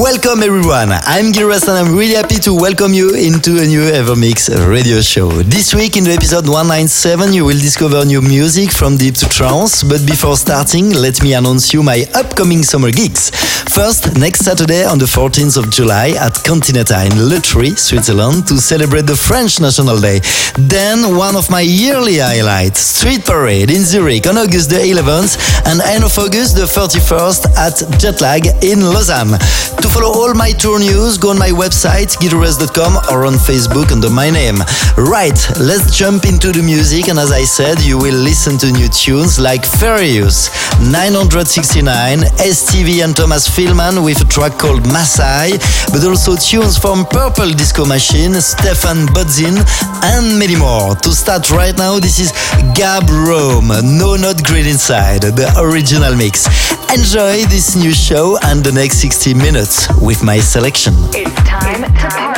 Welcome everyone. I'm Giras and I'm really happy to welcome you into a new Evermix radio show. This week in the episode 197 you will discover new music from deep to trance, but before starting let me announce you my upcoming summer gigs. First, next Saturday on the 14th of July at Continental in Le Tree, Switzerland to celebrate the French National Day. Then one of my yearly highlights, Street Parade in Zurich on August the 11th and end of August the 31st at Jetlag in Lausanne. To follow all my tour news, go on my website, gileverest.com or on Facebook under my name. Right, let's jump into the music and as I said, you will listen to new tunes like Furious, 969, STV and Thomas Philman with a track called Masai, but also tunes from Purple Disco Machine, Stephan Bodzin and many more. To start right now, this is Gab Rhome, No Not Green Inside, the original mix. Enjoy this new show and the next 60 minutes with my selection. It's time to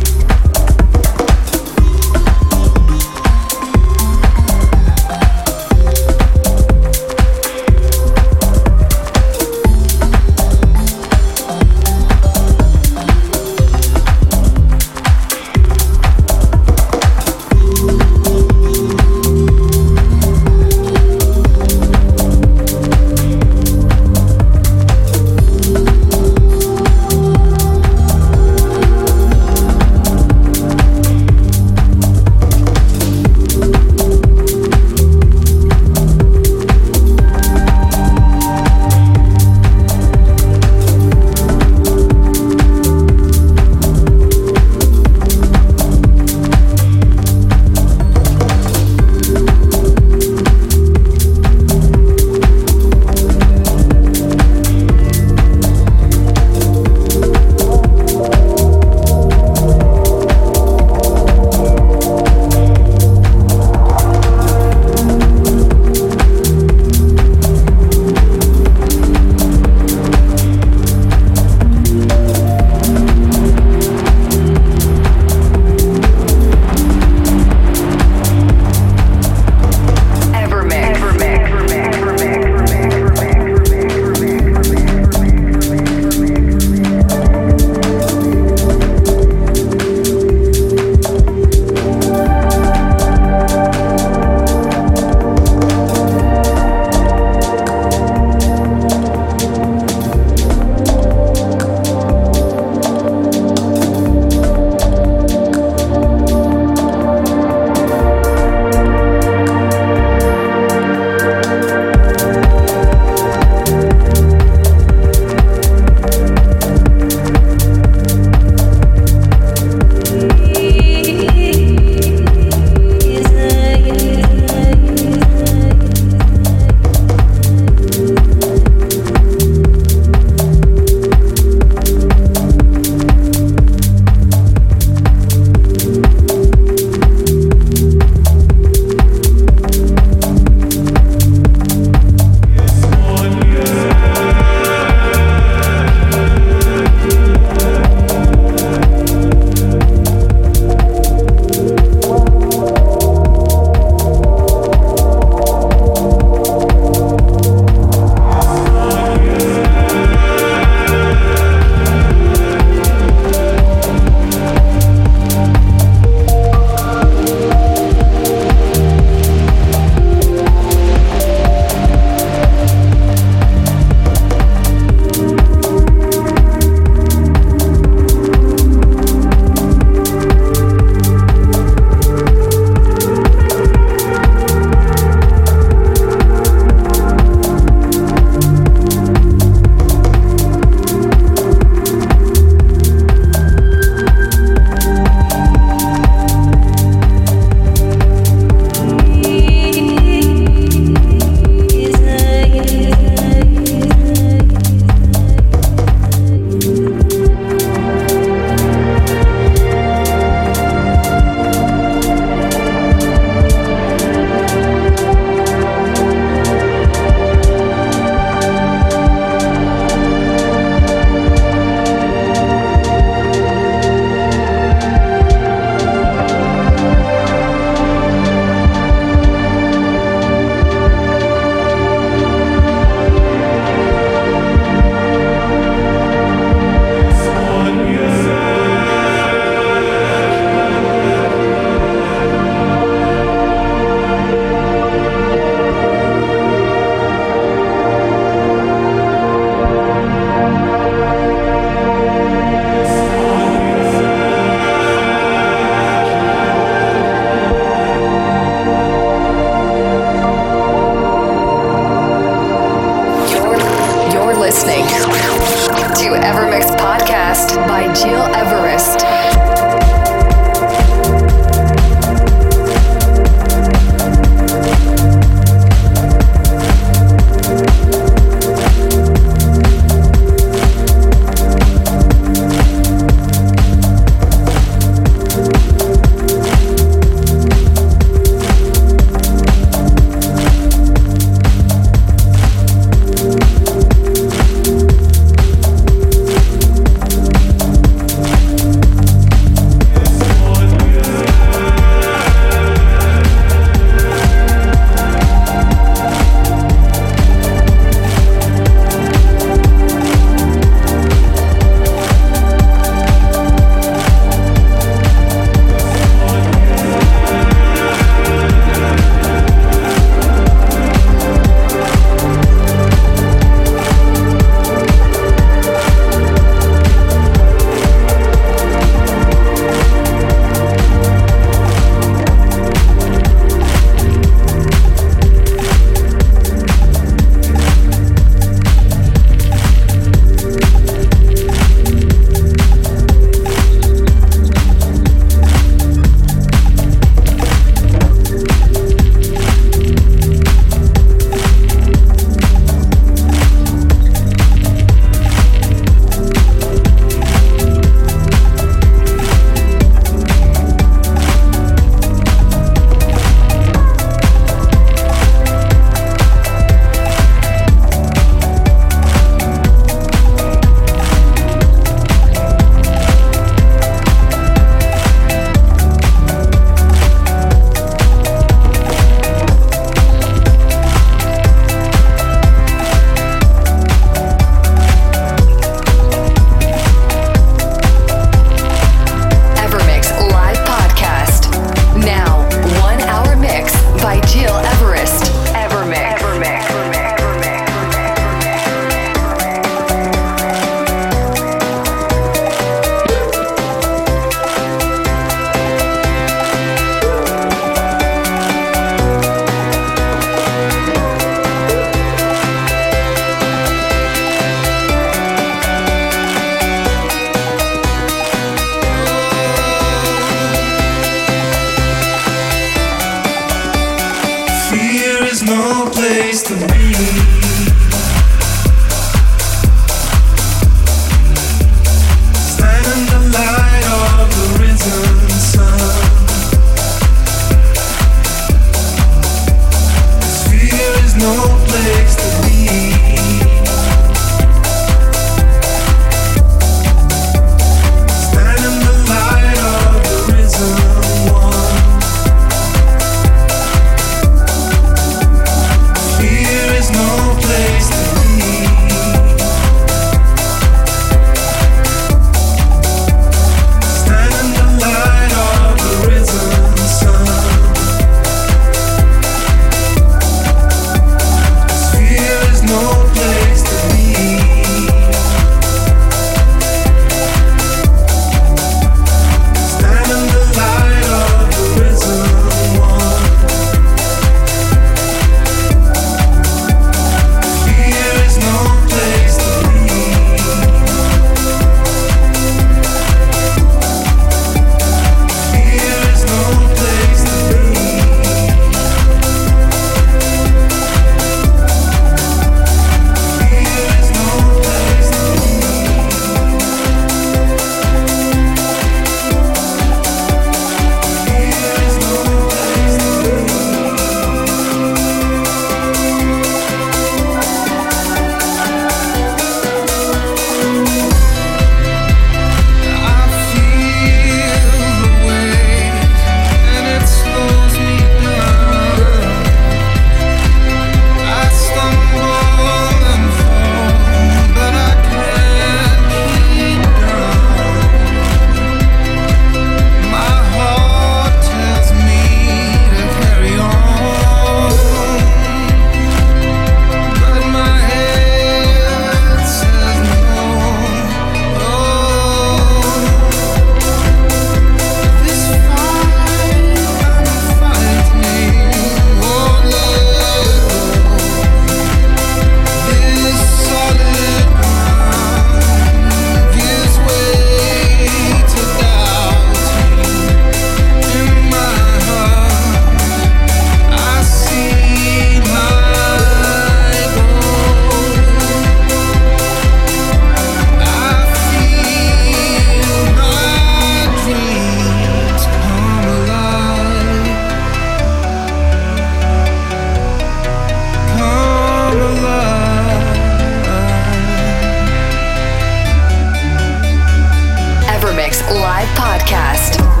Podcast.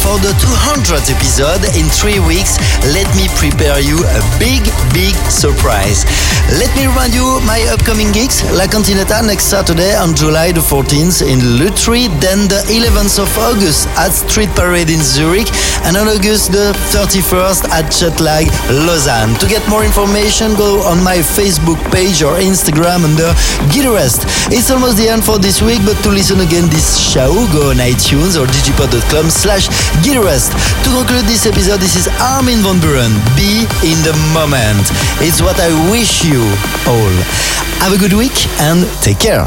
For the 200th episode in three weeks, let me prepare you a big, big surprise. Let me remind you my upcoming gigs La Continental next Saturday on July the 14th in Lutry, then the 11th of August at Street Parade in Zurich, and on August the 31st at Jetlag Lausanne. To get more information, go on my Facebook page or Instagram under Gil Everest. It's almost the end for this week, but to listen again this show, go on iTunes or digipod.com slash Gil Everest. To conclude this episode, this is Armin van Buuren. Be in the moment. It's what I wish you all. Have a good week and take care.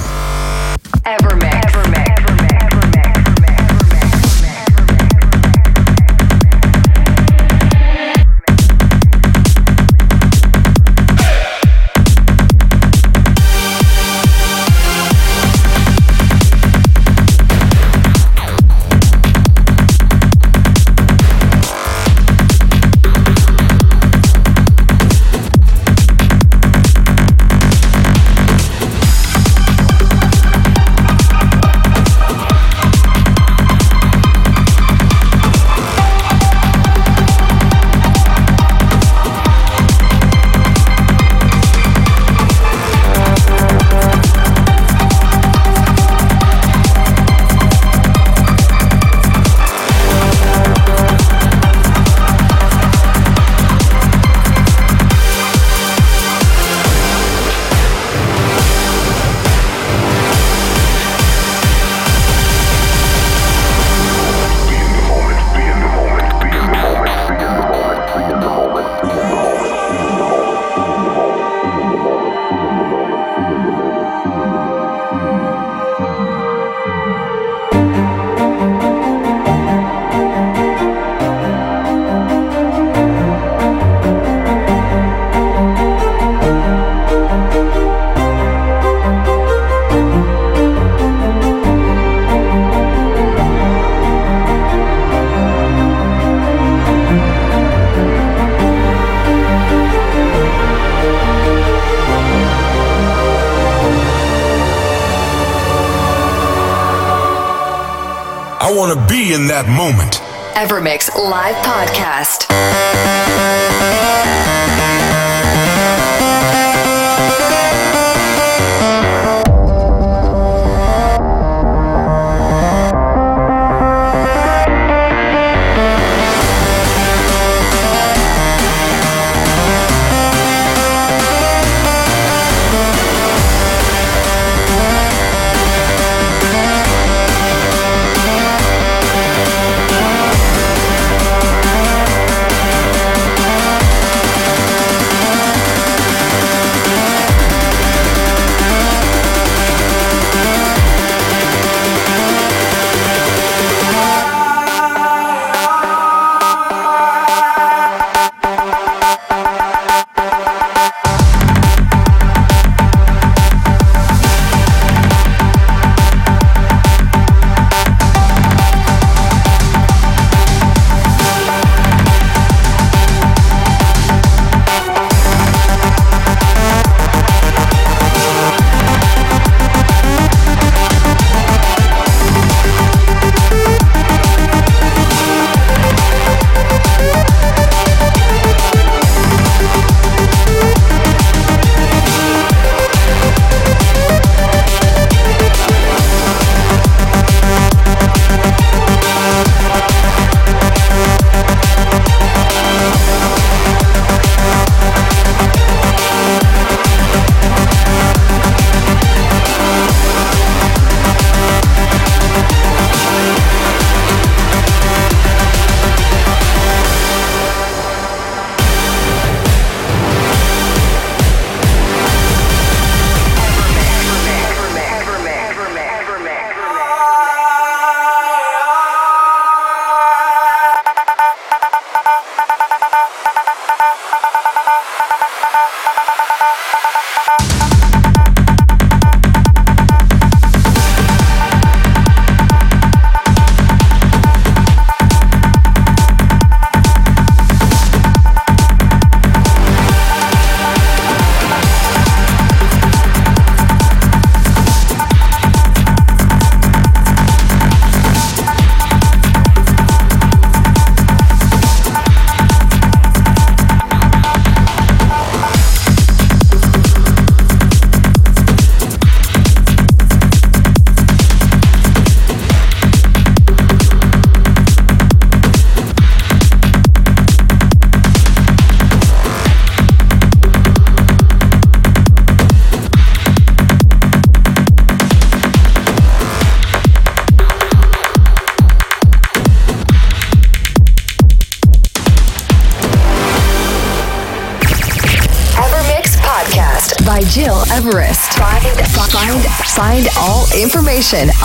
In that moment. Evermix Live Podcast.